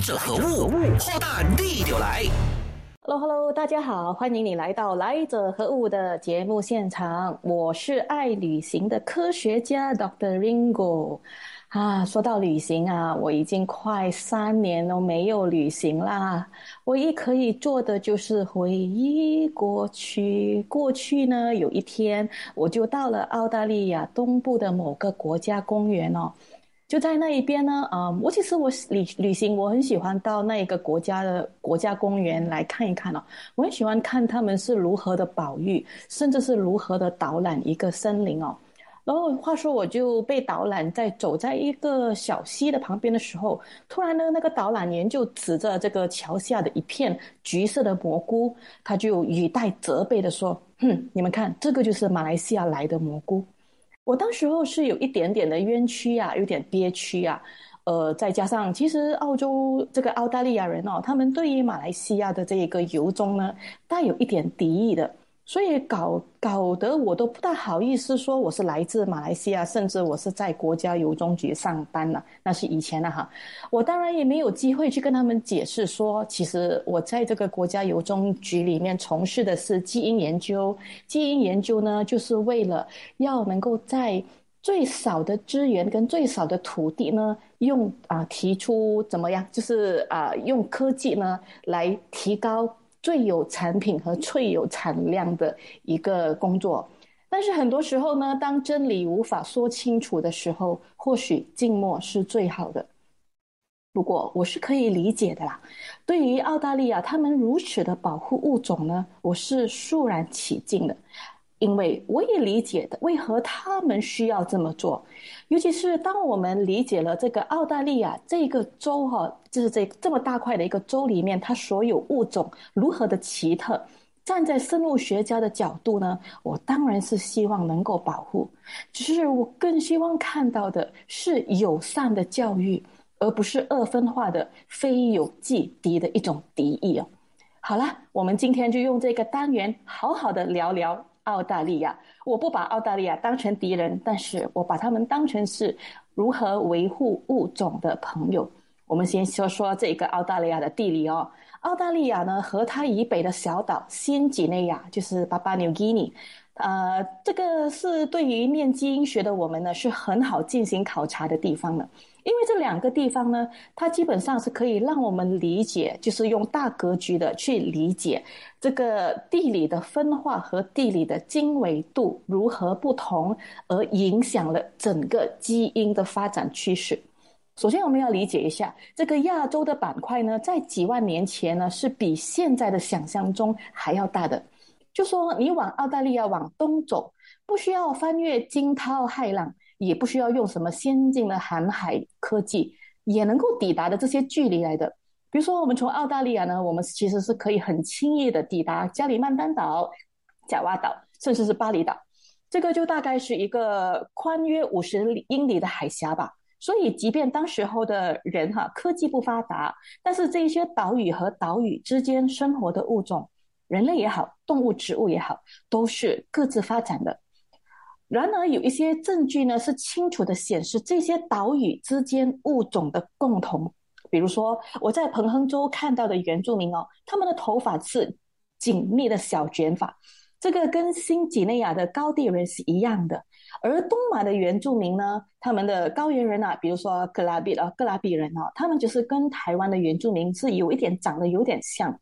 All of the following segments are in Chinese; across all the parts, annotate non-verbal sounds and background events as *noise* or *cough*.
者何物？炮弹地就来。Hello Hello，大家好，欢迎你来到《来者何物》的节目现场。我是爱旅行的科学家 Dr. Ringo。啊，说到旅行啊，我已经快三年都没有旅行啦。唯一可以做的就是回忆过去。过去呢，有一天我就到了澳大利亚东部的某个国家公园哦。就在那一边呢，啊，我其实我旅旅行，我很喜欢到那一个国家的国家公园来看一看哦。我很喜欢看他们是如何的保育，甚至是如何的导览一个森林哦。然后话说，我就被导览在走在一个小溪的旁边的时候，突然呢，那个导览员就指着这个桥下的一片橘色的蘑菇，他就语带责备的说：“哼，你们看，这个就是马来西亚来的蘑菇。”我当时候是有一点点的冤屈啊，有点憋屈啊，呃，再加上其实澳洲这个澳大利亚人哦，他们对于马来西亚的这一个游中呢，带有一点敌意的。所以搞搞得我都不大好意思说我是来自马来西亚，甚至我是在国家邮中局上班了，那是以前了哈。我当然也没有机会去跟他们解释说，其实我在这个国家邮中局里面从事的是基因研究。基因研究呢，就是为了要能够在最少的资源跟最少的土地呢，用啊提出怎么样，就是啊用科技呢来提高。最有产品和最有产量的一个工作，但是很多时候呢，当真理无法说清楚的时候，或许静默是最好的。不过我是可以理解的啦。对于澳大利亚他们如此的保护物种呢，我是肃然起敬的。因为我也理解的，为何他们需要这么做，尤其是当我们理解了这个澳大利亚这个州哈，就是这这么大块的一个州里面，它所有物种如何的奇特，站在生物学家的角度呢，我当然是希望能够保护，只是我更希望看到的是友善的教育，而不是二分化的非友即敌的一种敌意哦。好了，我们今天就用这个单元好好的聊聊。澳大利亚，我不把澳大利亚当成敌人，但是我把他们当成是如何维护物种的朋友。我们先说说这个澳大利亚的地理哦。澳大利亚呢，和它以北的小岛新几内亚，就是巴巴纽基尼，呃，这个是对于念基因学的我们呢，是很好进行考察的地方了。因为这两个地方呢，它基本上是可以让我们理解，就是用大格局的去理解这个地理的分化和地理的经纬度如何不同，而影响了整个基因的发展趋势。首先，我们要理解一下这个亚洲的板块呢，在几万年前呢，是比现在的想象中还要大的。就说你往澳大利亚往东走，不需要翻越惊涛骇浪。也不需要用什么先进的航海科技，也能够抵达的这些距离来的。比如说，我们从澳大利亚呢，我们其实是可以很轻易的抵达加里曼丹岛、贾瓦岛，甚至是巴厘岛。这个就大概是一个宽约五十英里的海峡吧。所以，即便当时候的人哈科技不发达，但是这一些岛屿和岛屿之间生活的物种，人类也好，动物、植物也好，都是各自发展的。然而，有一些证据呢是清楚的显示这些岛屿之间物种的共同。比如说，我在彭亨州看到的原住民哦，他们的头发是紧密的小卷发，这个跟新几内亚的高地人是一样的。而东马的原住民呢，他们的高原人啊，比如说格拉比啊，格拉比人啊，他们就是跟台湾的原住民是有一点长得有点像。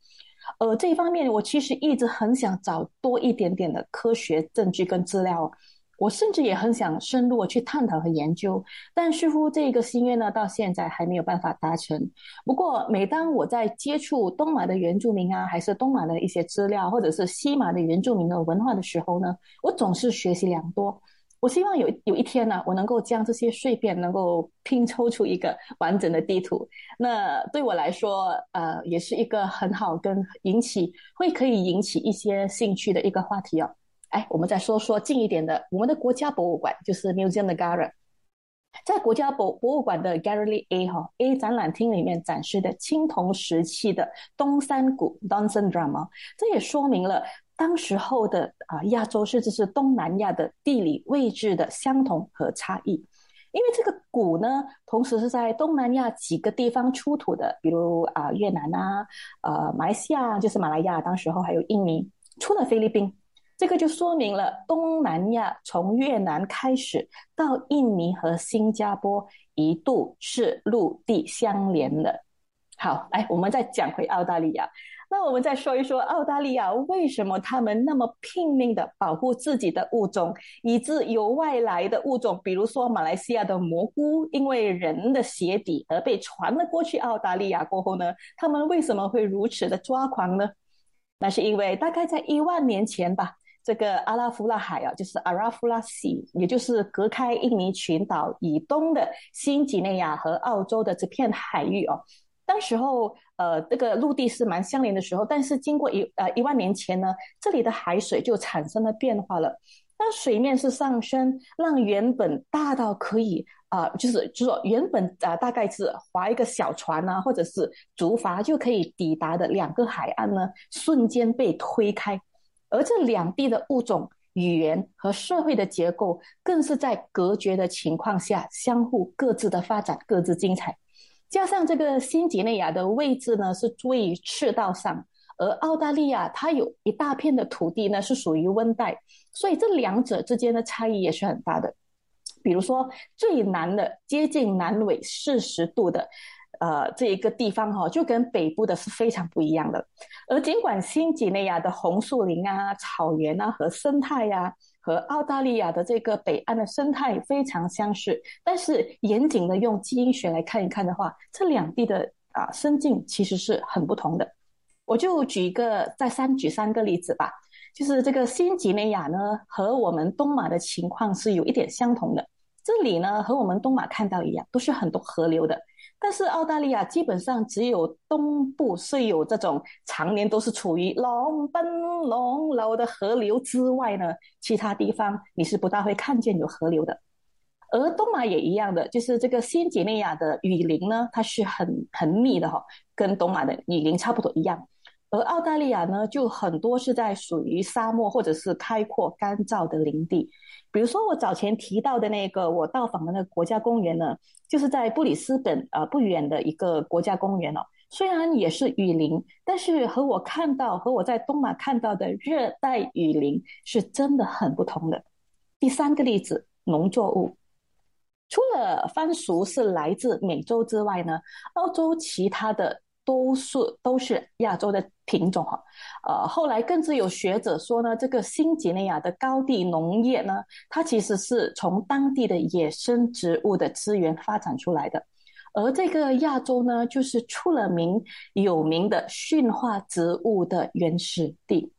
呃，这一方面我其实一直很想找多一点点的科学证据跟资料。我甚至也很想深入去探讨和研究，但似乎这个心愿呢，到现在还没有办法达成。不过，每当我在接触东马的原住民啊，还是东马的一些资料，或者是西马的原住民的文化的时候呢，我总是学习良多。我希望有有一天呢，我能够将这些碎片能够拼凑出一个完整的地图。那对我来说，呃，也是一个很好跟引起会可以引起一些兴趣的一个话题哦。哎，我们再说说近一点的，我们的国家博物馆就是 Museum of Gara，在国家博博物馆的 Gallery A 哈 A 展览厅里面展示的青铜时期的东山谷 Donson Drum，这也说明了当时候的啊亚洲甚至是东南亚的地理位置的相同和差异。因为这个谷呢，同时是在东南亚几个地方出土的，比如啊越南啊，呃马来西亚就是马来亚，当时候还有印尼，出了菲律宾，这个就说明了东南亚从越南开始到印尼和新加坡一度是陆地相连的。好，来我们再讲回澳大利亚。那我们再说一说澳大利亚为什么他们那么拼命的保护自己的物种，以致有外来的物种，比如说马来西亚的蘑菇，因为人的鞋底而被传了过去澳大利亚过后呢，他们为什么会如此的抓狂呢？那是因为大概在一万年前吧，这个阿拉夫拉海啊，就是阿拉夫拉西，也就是隔开印尼群岛以东的新几内亚和澳洲的这片海域哦。当时候，呃，这个陆地是蛮相连的时候，但是经过一呃一万年前呢，这里的海水就产生了变化了。那水面是上升，让原本大到可以啊，就是就说原本啊大概是划一个小船啊，或者是竹筏就可以抵达的两个海岸呢，瞬间被推开。而这两地的物种、语言和社会的结构，更是在隔绝的情况下，相互各自的发展，各自精彩。加上这个新几内亚的位置呢，是位于赤道上，而澳大利亚它有一大片的土地呢是属于温带，所以这两者之间的差异也是很大的。比如说最南的接近南纬四十度的，呃，这一个地方哈，就跟北部的是非常不一样的。而尽管新几内亚的红树林啊、草原啊和生态呀。和澳大利亚的这个北岸的生态非常相似，但是严谨的用基因学来看一看的话，这两地的啊生境其实是很不同的。我就举一个，再三举三个例子吧。就是这个新几内亚呢，和我们东马的情况是有一点相同的。这里呢，和我们东马看到一样，都是很多河流的。但是澳大利亚基本上只有东部是有这种常年都是处于龙奔龙流的河流之外呢，其他地方你是不大会看见有河流的。而东马也一样的，就是这个新几内亚的雨林呢，它是很很密的哈，跟东马的雨林差不多一样。而澳大利亚呢，就很多是在属于沙漠或者是开阔干燥的林地。比如说我早前提到的那个我到访的那个国家公园呢，就是在布里斯本呃不远的一个国家公园哦。虽然也是雨林，但是和我看到和我在东马看到的热带雨林是真的很不同的。第三个例子，农作物，除了番薯是来自美洲之外呢，澳洲其他的。都是都是亚洲的品种哈，呃，后来更是有学者说呢，这个新几内亚的高地农业呢，它其实是从当地的野生植物的资源发展出来的，而这个亚洲呢，就是出了名有名的驯化植物的原始地。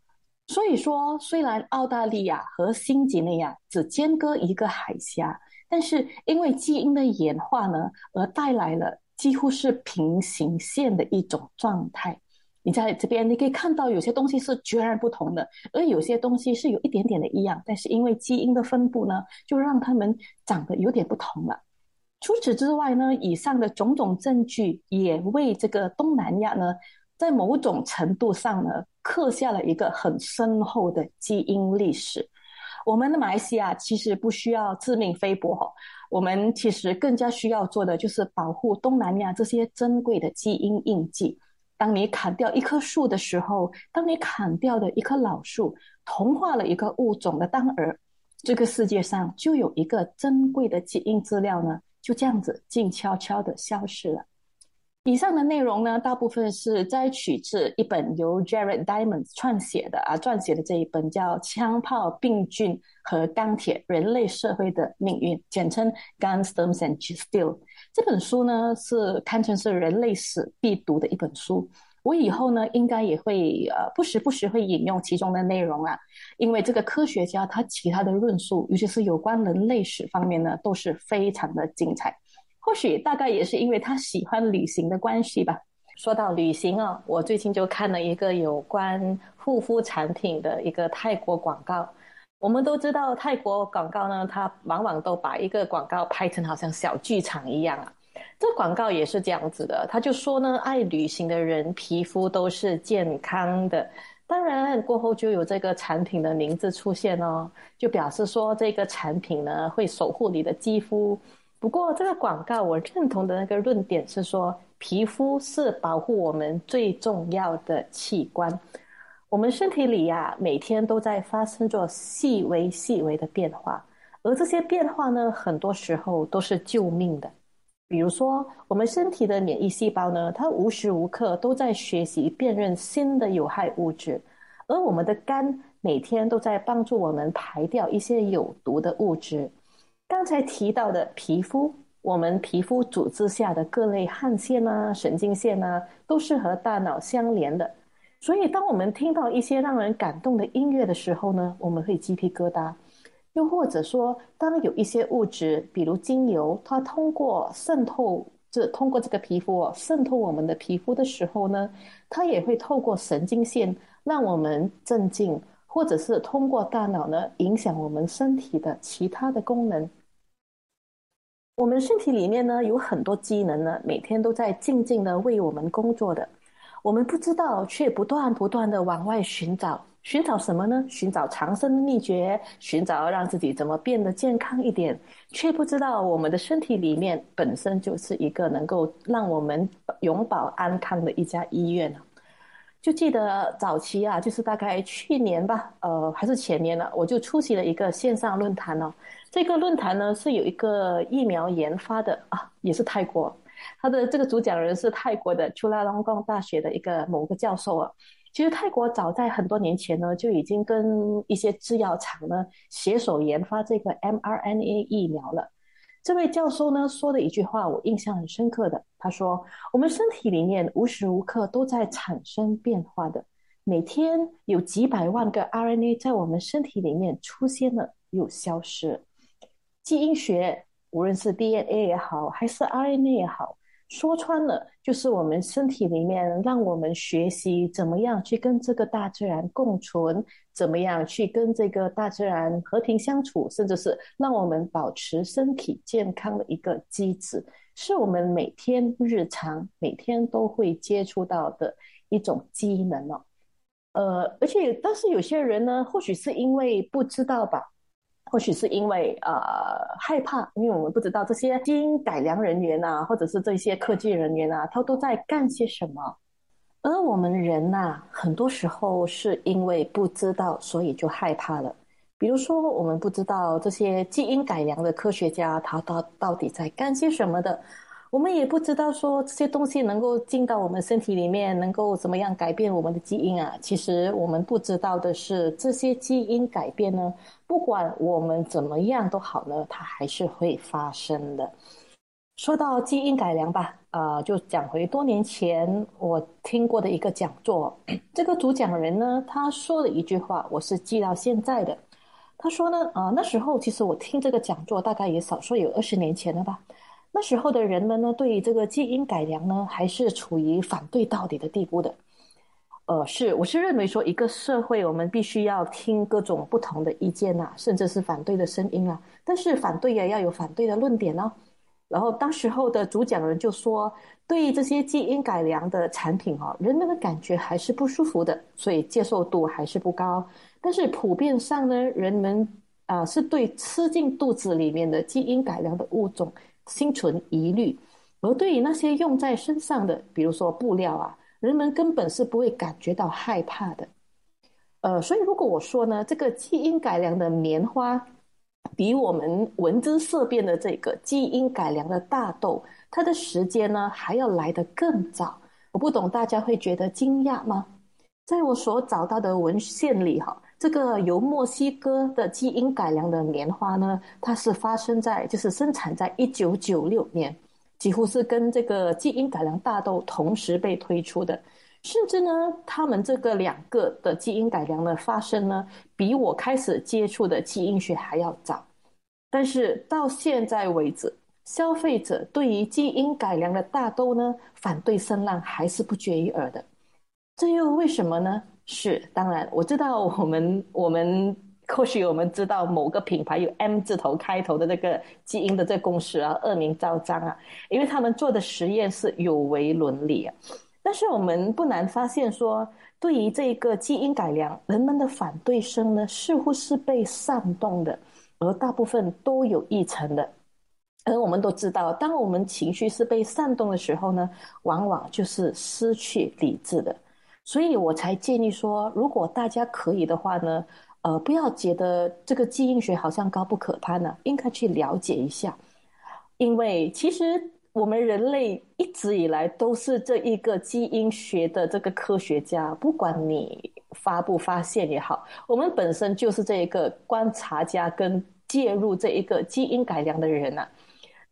所以说，虽然澳大利亚和新几内亚只间隔一个海峡，但是因为基因的演化呢，而带来了。几乎是平行线的一种状态。你在这边，你可以看到有些东西是截然不同的，而有些东西是有一点点的一样，但是因为基因的分布呢，就让它们长得有点不同了。除此之外呢，以上的种种证据也为这个东南亚呢，在某种程度上呢，刻下了一个很深厚的基因历史。我们的马来西亚其实不需要自命非薄，我们其实更加需要做的就是保护东南亚这些珍贵的基因印记。当你砍掉一棵树的时候，当你砍掉的一棵老树同化了一个物种的当儿，这个世界上就有一个珍贵的基因资料呢，就这样子静悄悄的消失了。以上的内容呢，大部分是摘取自一本由 Jared Diamond 撰写的啊，撰写的这一本叫《枪炮、病菌和钢铁：人类社会的命运》，简称《Guns, t e r m s and Steel》。这本书呢，是堪称是人类史必读的一本书。我以后呢，应该也会呃，不时不时会引用其中的内容啊，因为这个科学家他其他的论述，尤其是有关人类史方面呢，都是非常的精彩。或许大概也是因为他喜欢旅行的关系吧。说到旅行啊，我最近就看了一个有关护肤产品的一个泰国广告。我们都知道泰国广告呢，它往往都把一个广告拍成好像小剧场一样啊。这广告也是这样子的，他就说呢，爱旅行的人皮肤都是健康的。当然过后就有这个产品的名字出现哦，就表示说这个产品呢会守护你的肌肤。不过这个广告我认同的那个论点是说，皮肤是保护我们最重要的器官。我们身体里呀，每天都在发生着细微细微的变化，而这些变化呢，很多时候都是救命的。比如说，我们身体的免疫细胞呢，它无时无刻都在学习辨认新的有害物质，而我们的肝每天都在帮助我们排掉一些有毒的物质。刚才提到的皮肤，我们皮肤组织下的各类汗腺啊、神经线啊，都是和大脑相连的。所以，当我们听到一些让人感动的音乐的时候呢，我们会鸡皮疙瘩。又或者说，当有一些物质，比如精油，它通过渗透这通过这个皮肤渗透我们的皮肤的时候呢，它也会透过神经线让我们镇静，或者是通过大脑呢影响我们身体的其他的功能。我们身体里面呢有很多机能呢，每天都在静静的为我们工作的，我们不知道，却不断不断的往外寻找，寻找什么呢？寻找长生的秘诀，寻找让自己怎么变得健康一点，却不知道我们的身体里面本身就是一个能够让我们永保安康的一家医院。就记得早期啊，就是大概去年吧，呃，还是前年了，我就出席了一个线上论坛哦。这个论坛呢是有一个疫苗研发的啊，也是泰国，他的这个主讲人是泰国的朱拉隆功大学的一个某个教授啊。其实泰国早在很多年前呢，就已经跟一些制药厂呢携手研发这个 mRNA 疫苗了。这位教授呢说的一句话，我印象很深刻的。他说：“我们身体里面无时无刻都在产生变化的，每天有几百万个 RNA 在我们身体里面出现了又消失。基因学，无论是 DNA 也好，还是 RNA 也好。”说穿了，就是我们身体里面让我们学习怎么样去跟这个大自然共存，怎么样去跟这个大自然和平相处，甚至是让我们保持身体健康的一个机制，是我们每天日常每天都会接触到的一种机能哦。呃，而且但是有些人呢，或许是因为不知道吧。或许是因为呃害怕，因为我们不知道这些基因改良人员呐，或者是这些科技人员呐，他都在干些什么。而我们人呐，很多时候是因为不知道，所以就害怕了。比如说，我们不知道这些基因改良的科学家他到到底在干些什么的。我们也不知道说这些东西能够进到我们身体里面，能够怎么样改变我们的基因啊？其实我们不知道的是，这些基因改变呢，不管我们怎么样都好呢，它还是会发生的。说到基因改良吧，啊，就讲回多年前我听过的一个讲座，*clears throat* 这个主讲人呢，他说了一句话，我是记到现在的。他说呢，啊，那时候其实我听这个讲座，大概也少说有二十年前了吧。那时候的人们呢，对于这个基因改良呢，还是处于反对到底的地步的。呃，是，我是认为说，一个社会我们必须要听各种不同的意见呐，甚至是反对的声音啊。但是反对也要有反对的论点哦。然后当时候的主讲人就说，对于这些基因改良的产品啊，人们的感觉还是不舒服的，所以接受度还是不高。但是普遍上呢，人们啊是对吃进肚子里面的基因改良的物种。心存疑虑，而对于那些用在身上的，比如说布料啊，人们根本是不会感觉到害怕的。呃，所以如果我说呢，这个基因改良的棉花，比我们闻之色变的这个基因改良的大豆，它的时间呢还要来得更早。我不懂，大家会觉得惊讶吗？在我所找到的文献里，哈。这个由墨西哥的基因改良的棉花呢，它是发生在就是生产在一九九六年，几乎是跟这个基因改良大豆同时被推出的，甚至呢，他们这个两个的基因改良的发生呢，比我开始接触的基因学还要早。但是到现在为止，消费者对于基因改良的大豆呢，反对声浪还是不绝于耳的。这又为什么呢？是，当然我知道，我们我们或许我们知道某个品牌有 M 字头开头的这个基因的这公司啊，恶名昭彰啊，因为他们做的实验是有违伦理啊。但是我们不难发现说，对于这个基因改良，人们的反对声呢，似乎是被煽动的，而大部分都有议程的。而我们都知道，当我们情绪是被煽动的时候呢，往往就是失去理智的。所以我才建议说，如果大家可以的话呢，呃，不要觉得这个基因学好像高不可攀呢，应该去了解一下。因为其实我们人类一直以来都是这一个基因学的这个科学家，不管你发不发现也好，我们本身就是这一个观察家跟介入这一个基因改良的人呐。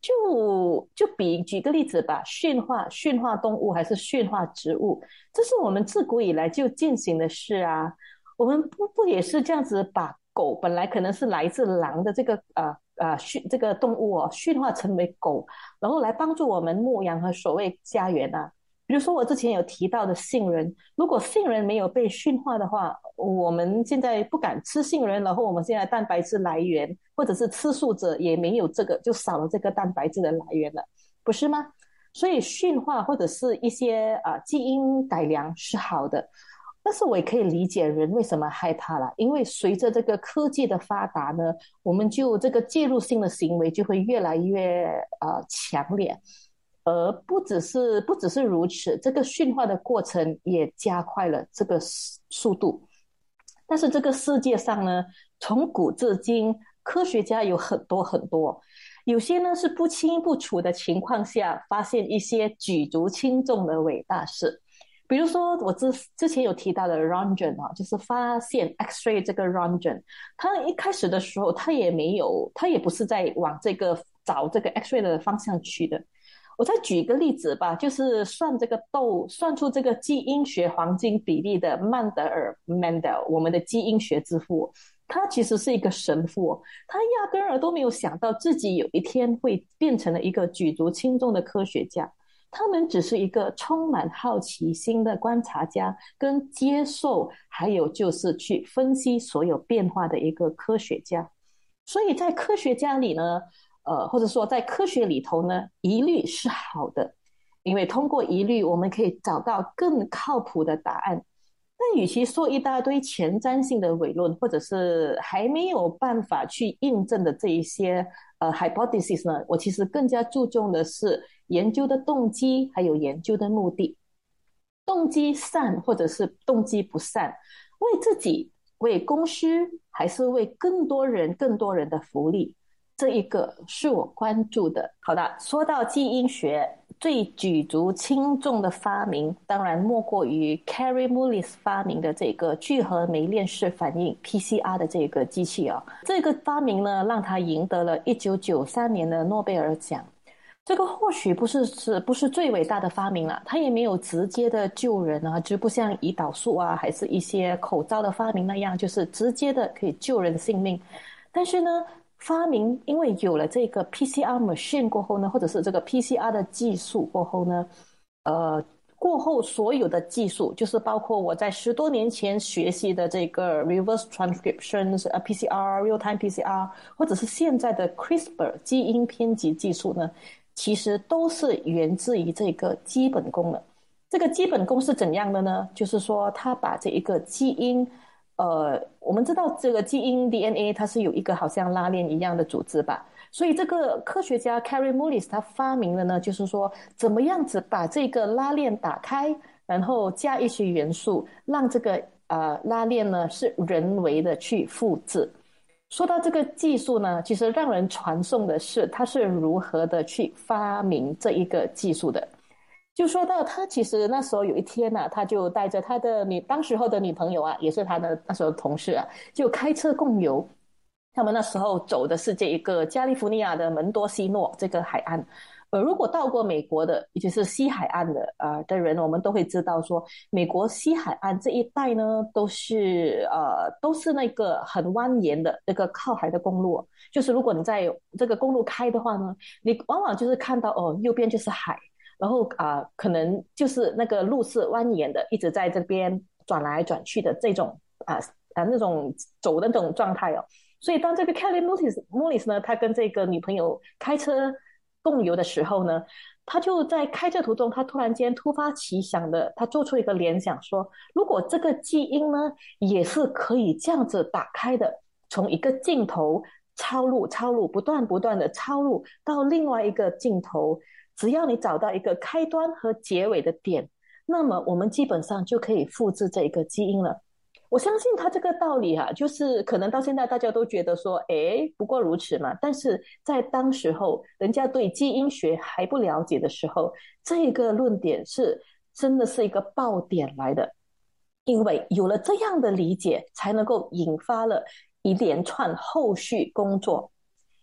就就比举个例子吧，驯化驯化动物还是驯化植物，这是我们自古以来就进行的事啊。我们不不也是这样子把狗本来可能是来自狼的这个呃呃驯这个动物哦驯化成为狗，然后来帮助我们牧羊和守卫家园啊。比如说我之前有提到的杏仁，如果杏仁没有被驯化的话，我们现在不敢吃杏仁，然后我们现在蛋白质来源，或者是吃素者也没有这个，就少了这个蛋白质的来源了，不是吗？所以驯化或者是一些啊基因改良是好的，但是我也可以理解人为什么害怕了，因为随着这个科技的发达呢，我们就这个介入性的行为就会越来越呃强烈。而不只是不只是如此，这个驯化的过程也加快了这个速度。但是这个世界上呢，从古至今，科学家有很多很多，有些呢是不清不楚的情况下发现一些举足轻重的伟大事。比如说，我之之前有提到的 Rontgen 啊，就是发现 X-ray 这个 Rontgen，他一开始的时候他也没有，他也不是在往这个找这个 X-ray 的方向去的。我再举一个例子吧，就是算这个豆，算出这个基因学黄金比例的曼德尔 （Mendel），我们的基因学之父，他其实是一个神父，他压根儿都没有想到自己有一天会变成了一个举足轻重的科学家。他们只是一个充满好奇心的观察家，跟接受，还有就是去分析所有变化的一个科学家。所以在科学家里呢。呃，或者说在科学里头呢，疑虑是好的，因为通过疑虑，我们可以找到更靠谱的答案。但与其说一大堆前瞻性的伪论，或者是还没有办法去印证的这一些呃 hypothesis 呢，我其实更加注重的是研究的动机，还有研究的目的。动机善，或者是动机不善，为自己、为公司，还是为更多人、更多人的福利？这一个是我关注的。好的，说到基因学最举足轻重的发明，当然莫过于 Carey Mullis 发明的这个聚合酶链式反应 PCR 的这个机器啊。这个发明呢，让他赢得了一九九三年的诺贝尔奖。这个或许不是是不是最伟大的发明了，它也没有直接的救人啊，就不像胰岛素啊，还是一些口罩的发明那样，就是直接的可以救人性命。但是呢？发明，因为有了这个 PCR machine 过后呢，或者是这个 PCR 的技术过后呢，呃，过后所有的技术，就是包括我在十多年前学习的这个 reverse transcriptions 呃 PCR real time PCR，或者是现在的 CRISPR 基因编辑技术呢，其实都是源自于这个基本功的。这个基本功是怎样的呢？就是说，它把这一个基因。呃，我们知道这个基因 DNA 它是有一个好像拉链一样的组织吧，所以这个科学家 Carey Mullis 他发明了呢，就是说怎么样子把这个拉链打开，然后加一些元素，让这个呃拉链呢是人为的去复制。说到这个技术呢，其实让人传颂的是他是如何的去发明这一个技术的。就说到他，其实那时候有一天呢，他就带着他的女当时候的女朋友啊，也是他的那时候同事啊，就开车共游。他们那时候走的是这一个加利福尼亚的门多西诺这个海岸。呃，如果到过美国的，也就是西海岸的啊的人，我们都会知道说，美国西海岸这一带呢，都是呃都是那个很蜿蜒的那个靠海的公路。就是如果你在这个公路开的话呢，你往往就是看到哦，右边就是海。然后啊，可能就是那个路是蜿蜒的，一直在这边转来转去的这种啊啊那种走的那种状态哦。所以当这个 Kelly Mullis Mullis 呢，他跟这个女朋友开车共游的时候呢，他就在开车途中，他突然间突发奇想的，他做出一个联想，说如果这个基因呢也是可以这样子打开的，从一个镜头抄录、抄录，不断不断的抄录到另外一个镜头。只要你找到一个开端和结尾的点，那么我们基本上就可以复制这一个基因了。我相信他这个道理哈，就是可能到现在大家都觉得说，哎，不过如此嘛。但是在当时候，人家对基因学还不了解的时候，这个论点是真的是一个爆点来的，因为有了这样的理解，才能够引发了一连串后续工作。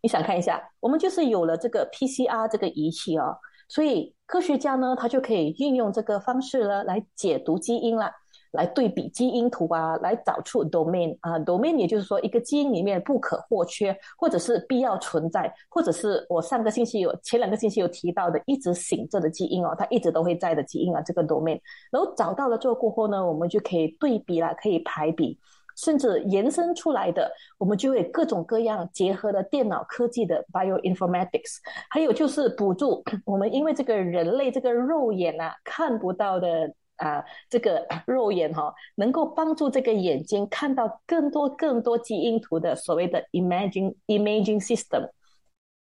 你想看一下，我们就是有了这个 PCR 这个仪器哦，所以科学家呢，他就可以运用这个方式呢来解读基因啦。来对比基因图啊，来找出 domain 啊，domain 也就是说一个基因里面不可或缺，或者是必要存在，或者是我上个星期有前两个星期有提到的一直醒着的基因哦，它一直都会在的基因啊，这个 domain，然后找到了之后过后呢，我们就可以对比了，可以排比，甚至延伸出来的，我们就会各种各样结合了电脑科技的 bioinformatics，还有就是补助 *clears throat* 我们因为这个人类这个肉眼啊看不到的。啊，这个肉眼哈，能够帮助这个眼睛看到更多更多基因图的所谓的 imaging imaging system。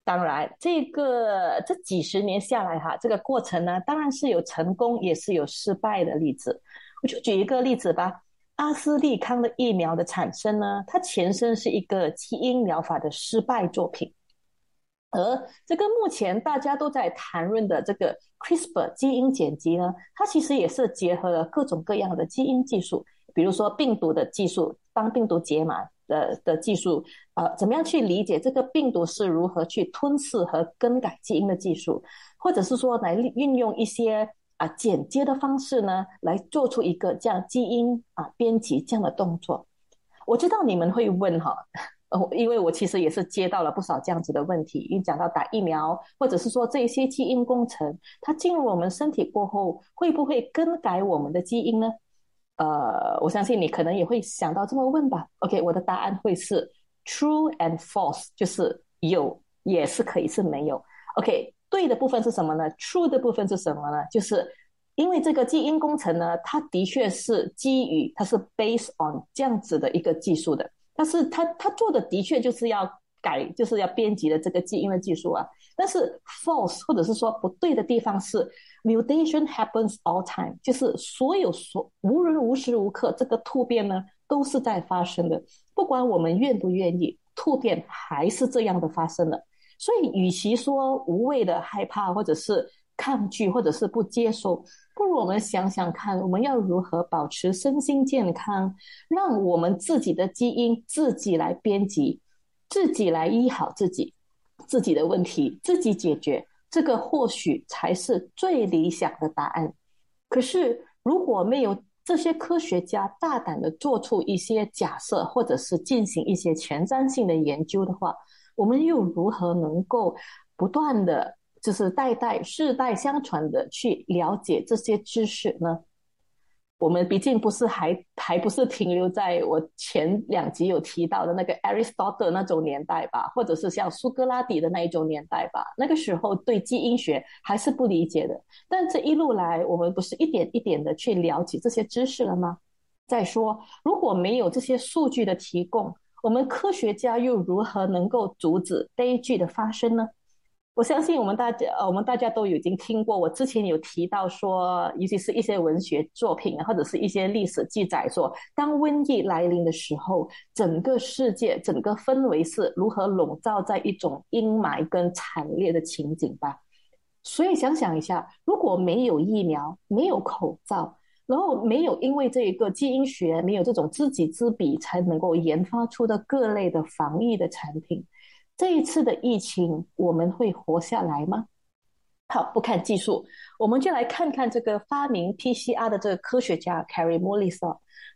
当然，这个这几十年下来哈，这个过程呢，当然是有成功，也是有失败的例子。我就举一个例子吧，阿斯利康的疫苗的产生呢，它前身是一个基因疗法的失败作品。而这个目前大家都在谈论的这个 CRISPR 基因剪辑呢，它其实也是结合了各种各样的基因技术，比如说病毒的技术，当病毒解码的的技术，呃，怎么样去理解这个病毒是如何去吞噬和更改基因的技术，或者是说来运用一些啊剪接的方式呢，来做出一个这样基因啊编辑这样的动作。我知道你们会问哈。因为我其实也是接到了不少这样子的问题，因为讲到打疫苗，或者是说这些基因工程，它进入我们身体过后，会不会更改我们的基因呢？呃，我相信你可能也会想到这么问吧。OK，我的答案会是 true and false，就是有也是可以是没有。OK，对的部分是什么呢？True 的部分是什么呢？就是因为这个基因工程呢，它的确是基于它是 based on 这样子的一个技术的。但是它它做的的确就是要改，就是要编辑的这个基因的技术啊。但是 false 或者是说不对的地方是 mutation happens all time，就是所有所无论无时无刻这个突变呢都是在发生的，不管我们愿不愿意，突变还是这样的发生了。所以与其说无谓的害怕或者是抗拒或者是不接受。不如我们想想看，我们要如何保持身心健康，让我们自己的基因自己来编辑，自己来医好自己，自己的问题自己解决，这个或许才是最理想的答案。可是，如果没有这些科学家大胆的做出一些假设，或者是进行一些前瞻性的研究的话，我们又如何能够不断的？就是代代世代相传的去了解这些知识呢？我们毕竟不是还还不是停留在我前两集有提到的那个 Aristotle 那种年代吧，或者是像苏格拉底的那一种年代吧。那个时候对基因学还是不理解的。但这一路来，我们不是一点一点的去了解这些知识了吗？再说，如果没有这些数据的提供，我们科学家又如何能够阻止悲剧的发生呢？我相信我们大家，呃，我们大家都已经听过。我之前有提到说，尤其是一些文学作品或者是一些历史记载，说当瘟疫来临的时候，整个世界、整个氛围是如何笼罩在一种阴霾跟惨烈的情景吧。所以想想一下，如果没有疫苗、没有口罩，然后没有因为这一个基因学、没有这种知己知彼才能够研发出的各类的防疫的产品。这一次的疫情，我们会活下来吗？好，不看技术，我们就来看看这个发明 PCR 的这个科学家 Carrie Mullis。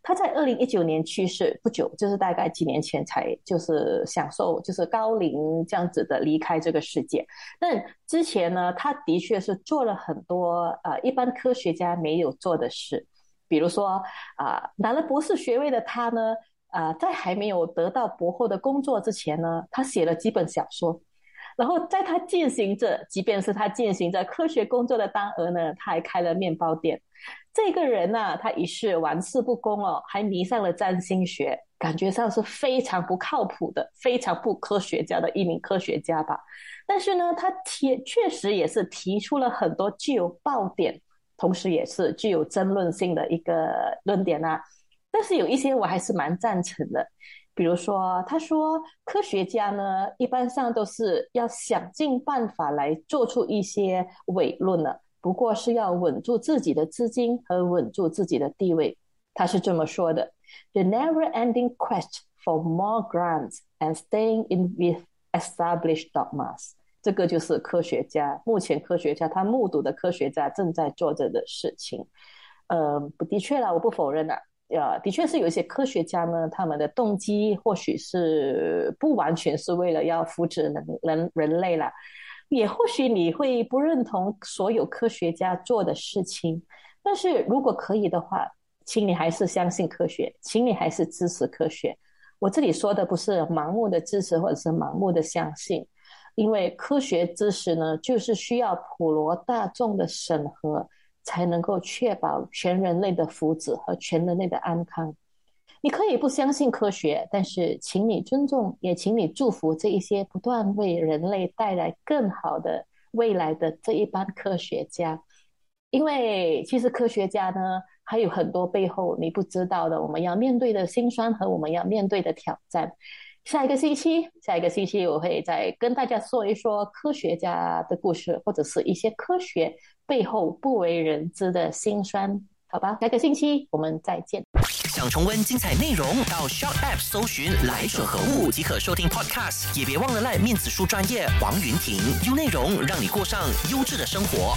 他在二零一九年去世不久，就是大概几年前才就是享受就是高龄这样子的离开这个世界。但之前呢，他的确是做了很多呃一般科学家没有做的事，比如说啊拿了博士学位的他呢。啊，在还没有得到博后的工作之前呢，他写了几本小说。然后在他进行着，即便是他进行着科学工作的当儿呢，他还开了面包店。这个人呢，他一世玩世不恭哦，还迷上了占星学，感觉上是非常不靠谱的、非常不科学家的一名科学家吧。但是呢，他提确实也是提出了很多具有爆点，同时也是具有争论性的一个论点啊。但是有一些我还是蛮赞成的，比如说他说科学家呢，一般上都是要想尽办法来做出一些伪论的。不过是要稳住自己的资金和稳住自己的地位，他是这么说的：“The never-ending quest for more grants and staying in with established dogmas。”这个就是科学家目前科学家他目睹的科学家正在做着的事情。呃，不，的确啦，我不否认啊，呃，的确是有一些科学家呢，他们的动机或许是不完全是为了要扶持人人人类了。也或许你会不认同所有科学家做的事情，但是如果可以的话，请你还是相信科学，请你还是支持科学。我这里说的不是盲目的支持或者是盲目的相信，因为科学知识呢，就是需要普罗大众的审核，才能够确保全人类的福祉和全人类的安康。你可以不相信科学，但是请你尊重，也请你祝福这一些不断为人类带来更好的未来的这一班科学家。因为其实科学家呢，还有很多背后你不知道的，我们要面对的辛酸和我们要面对的挑战。下一个星期，下一个星期我会再跟大家说一说科学家的故事，或者是一些科学背后不为人知的辛酸。好吧，下个星期我们再见。想重温精彩内容，到 Shop App 搜寻“来者何物”即可收听 Podcast。也别忘了赖面子书专业王云婷，用内容让你过上优质的生活。